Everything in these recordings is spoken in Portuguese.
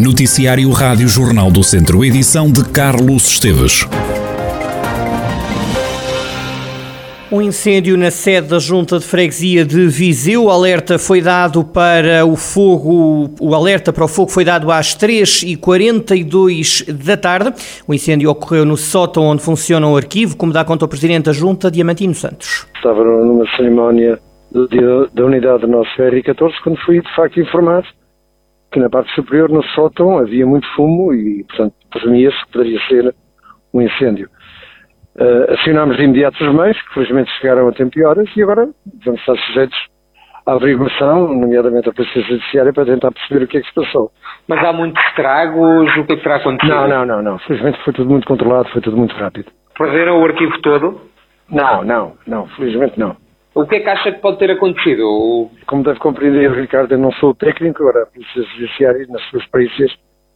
Noticiário Rádio Jornal do Centro, edição de Carlos Esteves. Um incêndio na sede da Junta de Freguesia de Viseu. O alerta foi dado para o fogo. O alerta para o fogo foi dado às 3h42 da tarde. O incêndio ocorreu no sótão onde funciona o arquivo, como dá conta o Presidente da Junta, Diamantino Santos. Estava numa cerimónia do dia da unidade do nosso R14 quando fui de facto informado que na parte superior, no sótão, havia muito fumo e, portanto, presumia-se que poderia ser um incêndio. Uh, acionámos de imediato os meios, que felizmente chegaram a tempo e horas, e agora vamos estar sujeitos à averiguação, nomeadamente à Polícia Judiciária, para tentar perceber o que é que se passou. Mas há muitos estragos? O que é que terá acontecido? Não, não, não, não. Felizmente foi tudo muito controlado, foi tudo muito rápido. Perderam o arquivo todo? Não, não, não. Felizmente não. O que é que acha que pode ter acontecido? Como deve compreender, Ricardo, eu não sou técnico, agora a Polícia Judiciária, nas suas perícias,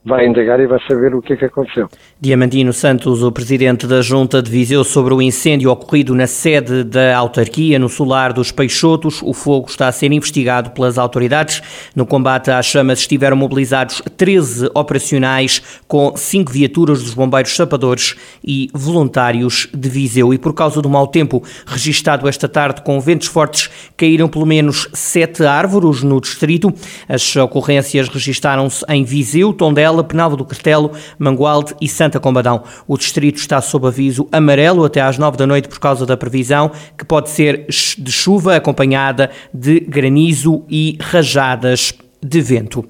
vai indagar e vai saber o que é que aconteceu. Diamantino Santos, o presidente da Junta de Viseu, sobre o incêndio ocorrido na sede da autarquia, no solar dos Peixotos. O fogo está a ser investigado pelas autoridades. No combate às chamas estiveram mobilizados 13 operacionais com 5 viaturas dos bombeiros sapadores e voluntários de Viseu. E por causa do mau tempo registado esta tarde com ventos fortes, caíram pelo menos 7 árvores no distrito. As ocorrências registaram-se em Viseu, Tondela, Penalva do Castelo, Mangualde e Santa Combadão. O distrito está sob aviso amarelo até às nove da noite por causa da previsão, que pode ser de chuva acompanhada de granizo e rajadas de vento.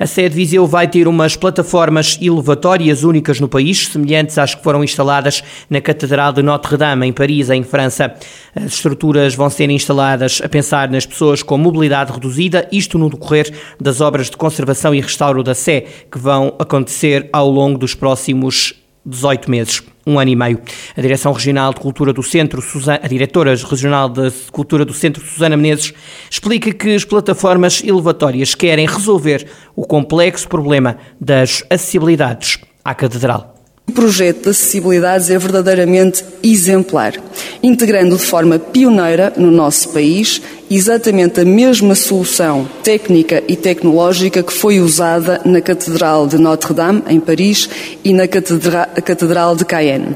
A sede Viseu vai ter umas plataformas elevatórias únicas no país, semelhantes às que foram instaladas na Catedral de Notre-Dame, em Paris, em França. As estruturas vão ser instaladas a pensar nas pessoas com mobilidade reduzida, isto no decorrer das obras de conservação e restauro da Sé, que vão acontecer ao longo dos próximos 18 meses, um ano e meio. A Direção Regional de Cultura do Centro, a diretora regional de Cultura do Centro, Susana Menezes, explica que as plataformas elevatórias querem resolver o complexo problema das acessibilidades à Catedral. O projeto de acessibilidades é verdadeiramente exemplar, integrando de forma pioneira no nosso país exatamente a mesma solução técnica e tecnológica que foi usada na Catedral de Notre-Dame, em Paris, e na Catedral de Cayenne.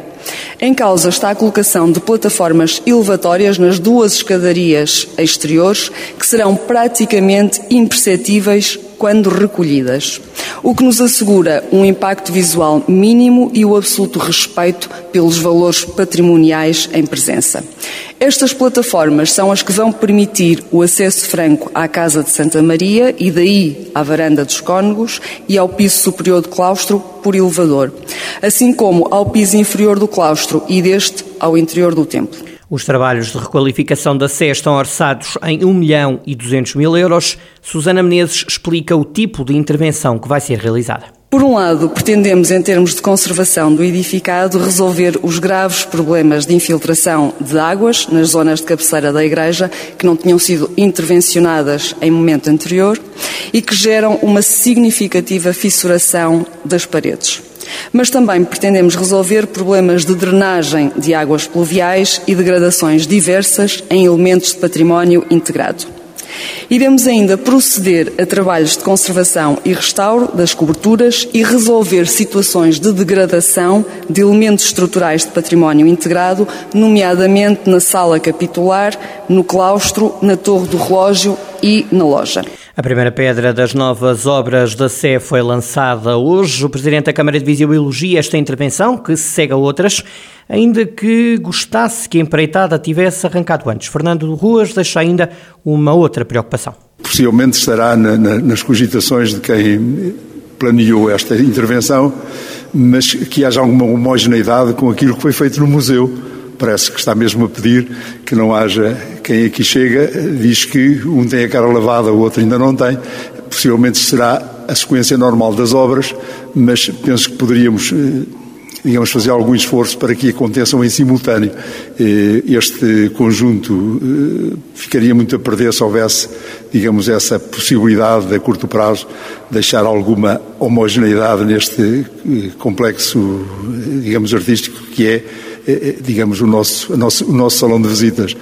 Em causa está a colocação de plataformas elevatórias nas duas escadarias exteriores, que serão praticamente imperceptíveis quando recolhidas, o que nos assegura um impacto visual mínimo e o absoluto respeito pelos valores patrimoniais em presença. Estas plataformas são as que vão permitir o acesso franco à Casa de Santa Maria e daí à Varanda dos Cônegos e ao piso superior do claustro por elevador, assim como ao piso inferior do claustro e deste ao interior do templo. Os trabalhos de requalificação da Sé estão orçados em 1 milhão e 200 mil euros. Susana Menezes explica o tipo de intervenção que vai ser realizada. Por um lado, pretendemos, em termos de conservação do edificado, resolver os graves problemas de infiltração de águas nas zonas de cabeceira da igreja que não tinham sido intervencionadas em momento anterior e que geram uma significativa fissuração das paredes. Mas também pretendemos resolver problemas de drenagem de águas pluviais e degradações diversas em elementos de património integrado. Iremos ainda proceder a trabalhos de conservação e restauro das coberturas e resolver situações de degradação de elementos estruturais de património integrado, nomeadamente na sala capitular, no claustro, na torre do relógio e na loja. A primeira pedra das novas obras da Sé foi lançada hoje. O Presidente da Câmara de Viseu elogia esta intervenção, que se segue a outras, ainda que gostasse que a empreitada tivesse arrancado antes. Fernando Ruas deixa ainda uma outra preocupação. Possivelmente estará na, na, nas cogitações de quem planeou esta intervenção, mas que haja alguma homogeneidade com aquilo que foi feito no museu parece que está mesmo a pedir que não haja quem aqui chega, diz que um tem a cara lavada, o outro ainda não tem. Possivelmente será a sequência normal das obras, mas penso que poderíamos eh, digamos, fazer algum esforço para que aconteçam em simultâneo. Eh, este conjunto eh, ficaria muito a perder se houvesse, digamos, essa possibilidade de, a curto prazo, deixar alguma homogeneidade neste complexo, digamos, artístico que é, digamos, o nosso, o nosso, o nosso salão de visitas.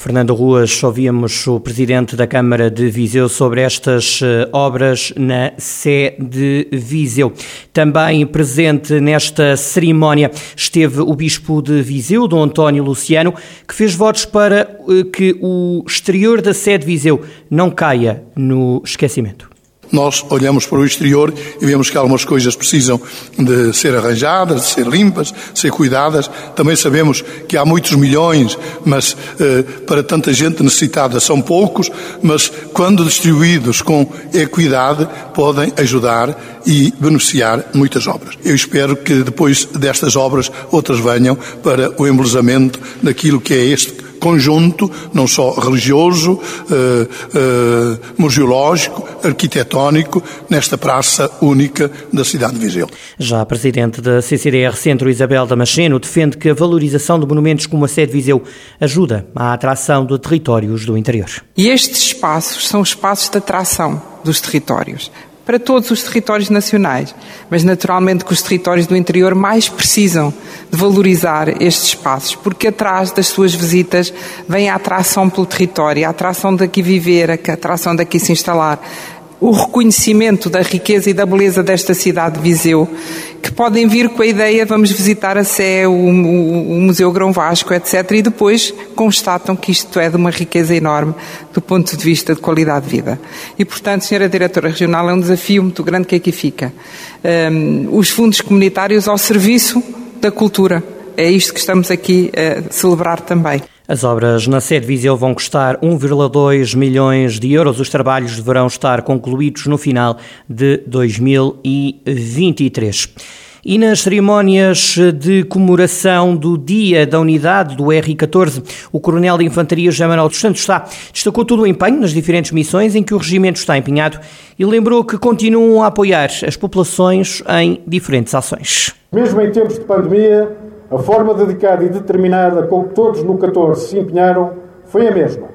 Fernando Ruas, ouvíamos o Presidente da Câmara de Viseu sobre estas eh, obras na Sé de Viseu. Também presente nesta cerimónia esteve o Bispo de Viseu, Dom António Luciano, que fez votos para eh, que o exterior da Sé de Viseu não caia no esquecimento. Nós olhamos para o exterior e vemos que algumas coisas precisam de ser arranjadas, de ser limpas, de ser cuidadas. Também sabemos que há muitos milhões, mas eh, para tanta gente necessitada são poucos, mas quando distribuídos com equidade podem ajudar e beneficiar muitas obras. Eu espero que depois destas obras outras venham para o embelezamento daquilo que é este conjunto, não só religioso, eh, eh, museológico, arquitetónico, nesta praça única da cidade de Viseu. Já a Presidente da CCDR Centro, Isabel Damasceno, defende que a valorização de monumentos como a sede de Viseu ajuda à atração de territórios do interior. E estes espaços são espaços de atração dos territórios para todos os territórios nacionais, mas naturalmente que os territórios do interior mais precisam de valorizar estes espaços, porque atrás das suas visitas vem a atração pelo território, a atração daqui viver, a atração daqui se instalar, o reconhecimento da riqueza e da beleza desta cidade de Viseu, que podem vir com a ideia, vamos visitar a Sé, o, o, o Museu Grão Vasco, etc., e depois constatam que isto é de uma riqueza enorme do ponto de vista de qualidade de vida. E, portanto, Senhora Diretora Regional, é um desafio muito grande que aqui fica. Um, os fundos comunitários ao serviço da cultura. É isto que estamos aqui a celebrar também. As obras na sede Viseu vão custar 1,2 milhões de euros. Os trabalhos deverão estar concluídos no final de 2023. E nas cerimónias de comemoração do Dia da Unidade do R14, o Coronel de Infantaria José Manuel dos Santos está, destacou todo o empenho nas diferentes missões em que o regimento está empenhado e lembrou que continuam a apoiar as populações em diferentes ações. Mesmo em tempos de pandemia, a forma dedicada e determinada com que todos no 14 se empenharam foi a mesma.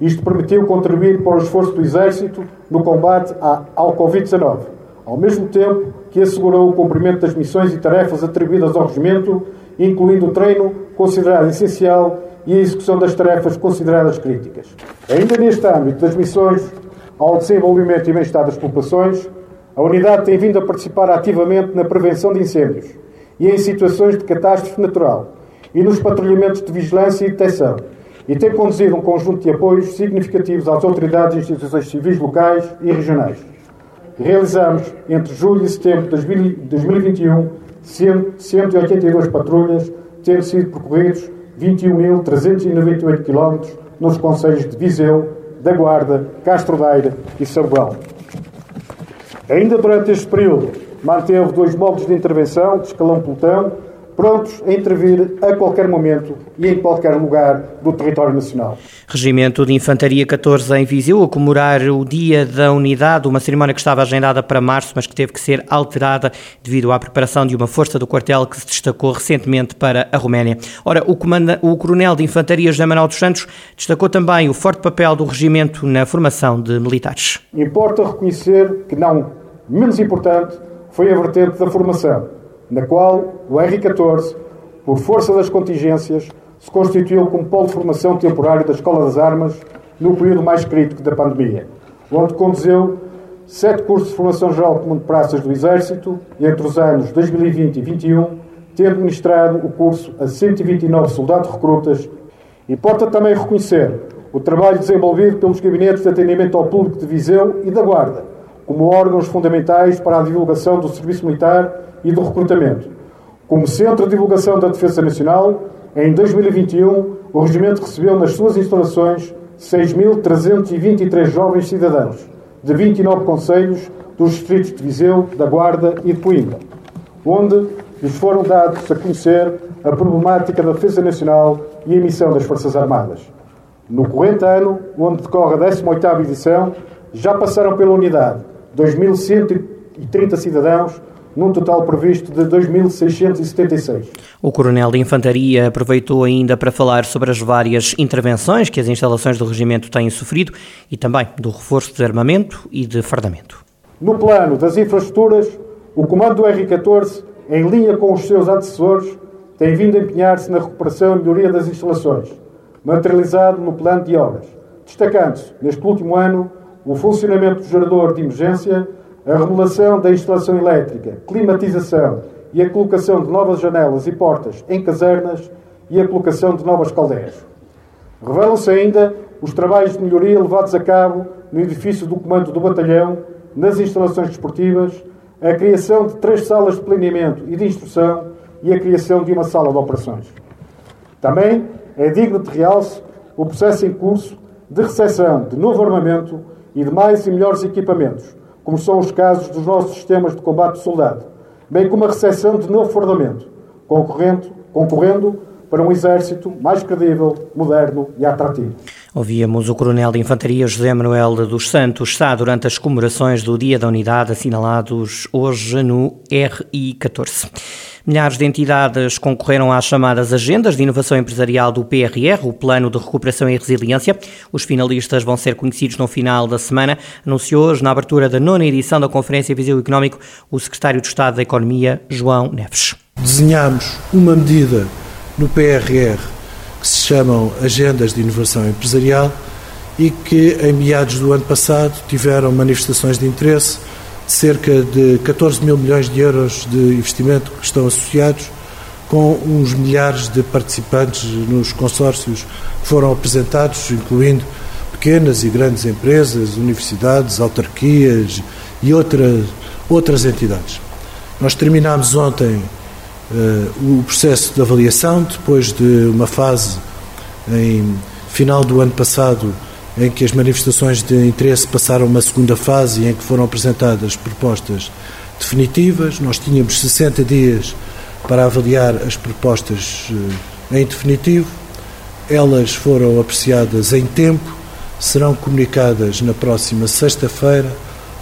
Isto permitiu contribuir para o esforço do Exército no combate ao Covid-19, ao mesmo tempo que assegurou o cumprimento das missões e tarefas atribuídas ao Regimento, incluindo o treino considerado essencial e a execução das tarefas consideradas críticas. Ainda neste âmbito das missões ao desenvolvimento e bem-estar das populações, a unidade tem vindo a participar ativamente na prevenção de incêndios, e em situações de catástrofe natural e nos patrulhamentos de vigilância e detecção e tem conduzido um conjunto de apoios significativos às autoridades e instituições civis locais e regionais. Realizamos, entre julho e setembro de 2021, 182 patrulhas, tendo sido percorridos 21.398 km nos conselhos de Viseu, da Guarda, Castro Daire e João. Ainda durante este período, manteve dois modos de intervenção de escalão pelotão, prontos a intervir a qualquer momento e em qualquer lugar do território nacional. Regimento de Infantaria 14 em Viseu a comemorar o Dia da Unidade, uma cerimónia que estava agendada para março, mas que teve que ser alterada devido à preparação de uma força do quartel que se destacou recentemente para a Roménia. Ora, o, comanda, o Coronel de Infantaria José Manuel dos Santos destacou também o forte papel do regimento na formação de militares. Importa reconhecer que não menos importante foi a vertente da formação, na qual o R14, por força das contingências, se constituiu como polo de formação temporário da Escola das Armas no período mais crítico da pandemia, onde conduziu sete cursos de formação geral comum de praças do Exército entre os anos 2020 e 2021, tendo ministrado o curso a 129 soldados recrutas. Importa também reconhecer o trabalho desenvolvido pelos gabinetes de atendimento ao público de Viseu e da Guarda, como órgãos fundamentais para a divulgação do serviço militar e do recrutamento. Como Centro de Divulgação da Defesa Nacional, em 2021, o Regimento recebeu nas suas instalações 6.323 jovens cidadãos, de 29 conselhos dos distritos de Viseu, da Guarda e de Coimbra, onde lhes foram dados a conhecer a problemática da defesa nacional e a missão das Forças Armadas. No corrente ano, onde decorre a 18ª edição, já passaram pela unidade 2.130 cidadãos, num total previsto de 2.676. O Coronel de Infantaria aproveitou ainda para falar sobre as várias intervenções que as instalações do regimento têm sofrido e também do reforço de armamento e de fardamento. No plano das infraestruturas, o comando do R-14, em linha com os seus antecessores, tem vindo a empenhar-se na recuperação e melhoria das instalações, materializado no plano de obras, destacando-se, neste último ano, o funcionamento do gerador de emergência, a remodelação da instalação elétrica, climatização e a colocação de novas janelas e portas em casernas e a colocação de novas caldeiras. Revelam-se ainda os trabalhos de melhoria levados a cabo no edifício do Comando do Batalhão, nas instalações desportivas, a criação de três salas de planeamento e de instrução e a criação de uma sala de operações. Também é digno de realce o processo em curso de recepção de novo armamento e de mais e melhores equipamentos, como são os casos dos nossos sistemas de combate de soldado, bem como a recepção de novo fardamento, concorrendo, concorrendo para um exército mais credível, moderno e atrativo. Ouvíamos o Coronel de Infantaria José Manuel dos Santos, está durante as comemorações do Dia da Unidade assinalados hoje no RI14. Milhares de entidades concorreram às chamadas Agendas de Inovação Empresarial do PRR, o Plano de Recuperação e Resiliência. Os finalistas vão ser conhecidos no final da semana, anunciou hoje na abertura da nona edição da Conferência Viseu Económico o Secretário de Estado da Economia, João Neves. Desenhamos uma medida no PRR que se chamam Agendas de Inovação Empresarial e que em meados do ano passado tiveram manifestações de interesse de cerca de 14 mil milhões de euros de investimento que estão associados com uns milhares de participantes nos consórcios que foram apresentados, incluindo pequenas e grandes empresas, universidades, autarquias e outras, outras entidades. Nós terminámos ontem o processo de avaliação, depois de uma fase em final do ano passado em que as manifestações de interesse passaram uma segunda fase e em que foram apresentadas propostas definitivas. Nós tínhamos 60 dias para avaliar as propostas uh, em definitivo. Elas foram apreciadas em tempo, serão comunicadas na próxima sexta-feira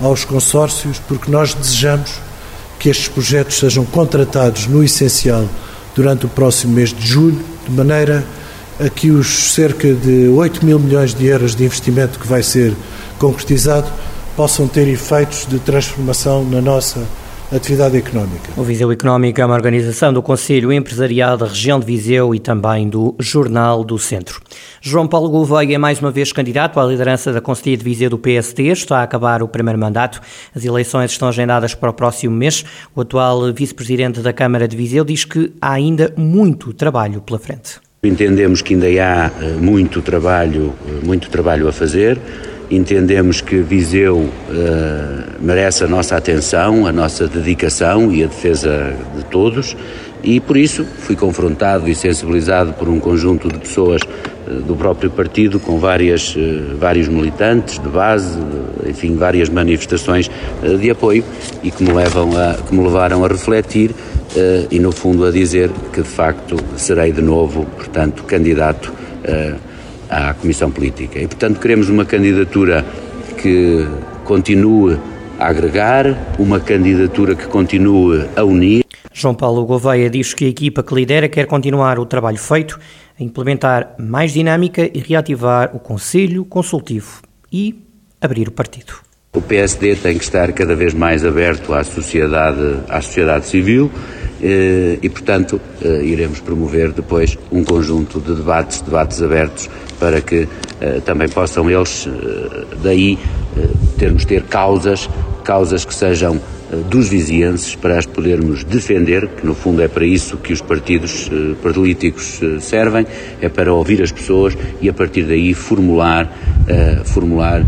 aos consórcios, porque nós desejamos que estes projetos sejam contratados no essencial durante o próximo mês de julho, de maneira a que os cerca de 8 mil milhões de euros de investimento que vai ser concretizado possam ter efeitos de transformação na nossa atividade económica. O Viseu Económico é uma organização do Conselho Empresarial da região de Viseu e também do Jornal do Centro. João Paulo Gouveia é mais uma vez candidato à liderança da Conselhia de Viseu do PSD, está a acabar o primeiro mandato. As eleições estão agendadas para o próximo mês. O atual vice-presidente da Câmara de Viseu diz que há ainda muito trabalho pela frente. Entendemos que ainda há eh, muito trabalho, eh, muito trabalho a fazer. Entendemos que Viseu uh, merece a nossa atenção, a nossa dedicação e a defesa de todos, e por isso fui confrontado e sensibilizado por um conjunto de pessoas uh, do próprio partido, com várias, uh, vários militantes de base, enfim, várias manifestações de apoio e que me, levam a, que me levaram a refletir e, no fundo, a dizer que de facto serei de novo, portanto, candidato à Comissão Política. E, portanto, queremos uma candidatura que continue a agregar, uma candidatura que continue a unir. João Paulo Gouveia diz que a equipa que lidera quer continuar o trabalho feito, a implementar mais dinâmica e reativar o Conselho Consultivo e abrir o partido. O PSD tem que estar cada vez mais aberto à sociedade, à sociedade civil e, portanto, eh, iremos promover depois um conjunto de debates, debates abertos, para que eh, também possam eles, daí, termos ter causas, causas que sejam dos vizienses para as podermos defender, que no fundo é para isso que os partidos políticos servem, é para ouvir as pessoas e a partir daí formular, formular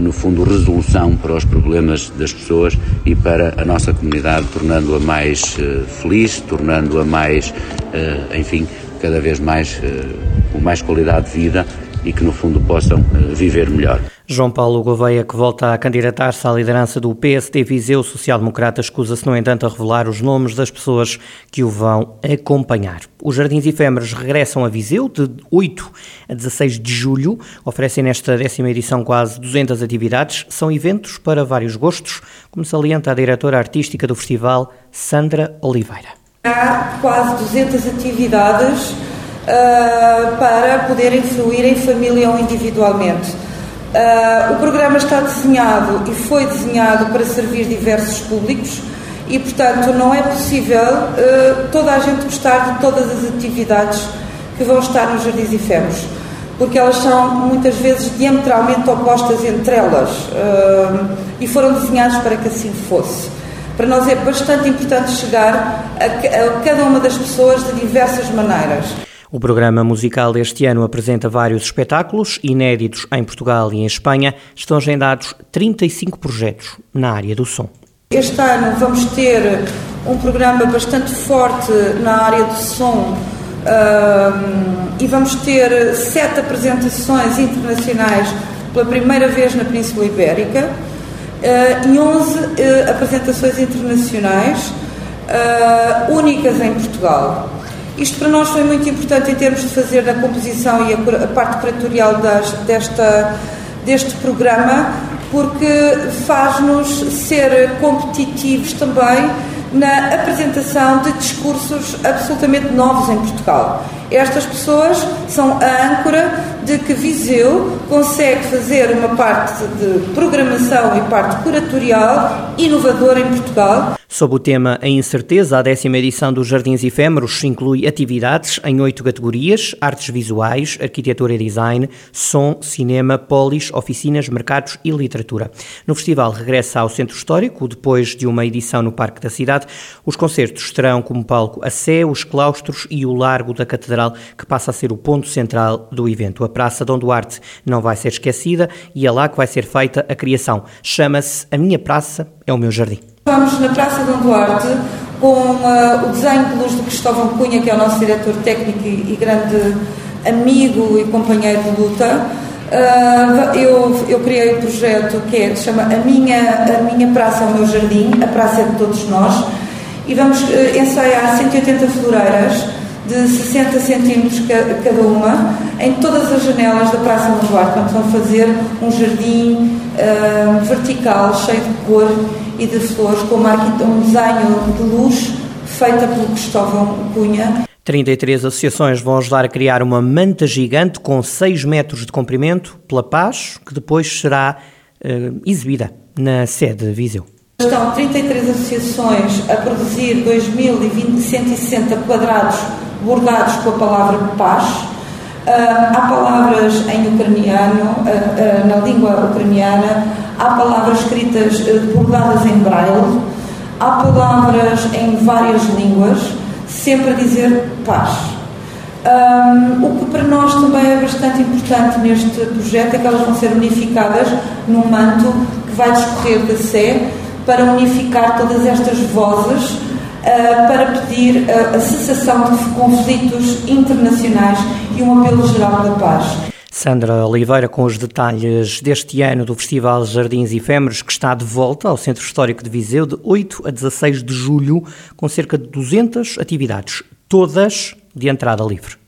no fundo resolução para os problemas das pessoas e para a nossa comunidade, tornando-a mais feliz tornando-a mais, eh, enfim, cada vez mais eh, com mais qualidade de vida e que no fundo possam eh, viver melhor. João Paulo Gouveia, que volta a candidatar-se à liderança do PSD Viseu Social Democrata, escusa-se, no entanto, a revelar os nomes das pessoas que o vão acompanhar. Os Jardins Efêmeros regressam a Viseu de 8 a 16 de julho. Oferecem nesta décima edição quase 200 atividades. São eventos para vários gostos, como salienta a diretora artística do festival, Sandra Oliveira. Há quase 200 atividades uh, para poderem fluir em família ou individualmente. Uh, o programa está desenhado e foi desenhado para servir diversos públicos e, portanto, não é possível uh, toda a gente gostar de todas as atividades que vão estar nos Jardins Efêmeros. porque elas são muitas vezes diametralmente opostas entre elas uh, e foram desenhadas para que assim fosse. Para nós é bastante importante chegar a, a cada uma das pessoas de diversas maneiras. O programa musical deste ano apresenta vários espetáculos, inéditos em Portugal e em Espanha. Estão agendados 35 projetos na área do som. Este ano vamos ter um programa bastante forte na área do som e vamos ter sete apresentações internacionais pela primeira vez na Península Ibérica uh, e 11 uh, apresentações internacionais únicas em Portugal. Isto para nós foi muito importante em termos de fazer a composição e a, parte curatorial das, desta, deste programa, porque faz-nos ser competitivos também na apresentação de discursos absolutamente novos em Portugal. Estas pessoas são a âncora de que Viseu consegue fazer uma parte de programação e parte curatorial inovadora em Portugal. Sob o tema A Incerteza, a décima edição dos Jardins Efêmeros inclui atividades em oito categorias: artes visuais, arquitetura e design, som, cinema, polis, oficinas, mercados e literatura. No festival regressa ao Centro Histórico, depois de uma edição no Parque da Cidade. Os concertos terão como palco a Sé, os claustros e o Largo da Catedral, que passa a ser o ponto central do evento. A Praça Dom Duarte não vai ser esquecida e é lá que vai ser feita a criação. Chama-se A Minha Praça é o Meu Jardim. Vamos na Praça Dom Duarte com uh, o desenho de luz de Cristóvão Cunha, que é o nosso diretor técnico e, e grande amigo e companheiro de luta. Uh, eu, eu criei o um projeto que é, se chama a minha, a minha Praça é o Meu Jardim, a Praça é de Todos Nós, e vamos uh, ensaiar 180 floreiras de 60 centímetros cada uma em todas as janelas da Praça Duarte. Portanto, vão fazer um jardim uh, vertical, cheio de cor e de flores, com uma, um desenho de luz feita pelo Cristóvão Cunha. 33 associações vão ajudar a criar uma manta gigante com 6 metros de comprimento pela paz, que depois será uh, exibida na sede de Viseu. Estão 33 associações a produzir 2.160 quadrados bordados com a palavra paz. Uh, há palavras em ucraniano, uh, uh, na língua ucraniana, há palavras escritas bordadas em braille, há palavras em várias línguas, sempre a dizer paz. Um, o que para nós também é bastante importante neste projeto é que elas vão ser unificadas num manto que vai discorrer da Sé para unificar todas estas vozes uh, para pedir a, a cessação de conflitos internacionais e um apelo geral da paz. Sandra Oliveira com os detalhes deste ano do Festival Jardins Efêmeros que está de volta ao Centro Histórico de Viseu de 8 a 16 de julho com cerca de 200 atividades, todas de entrada livre.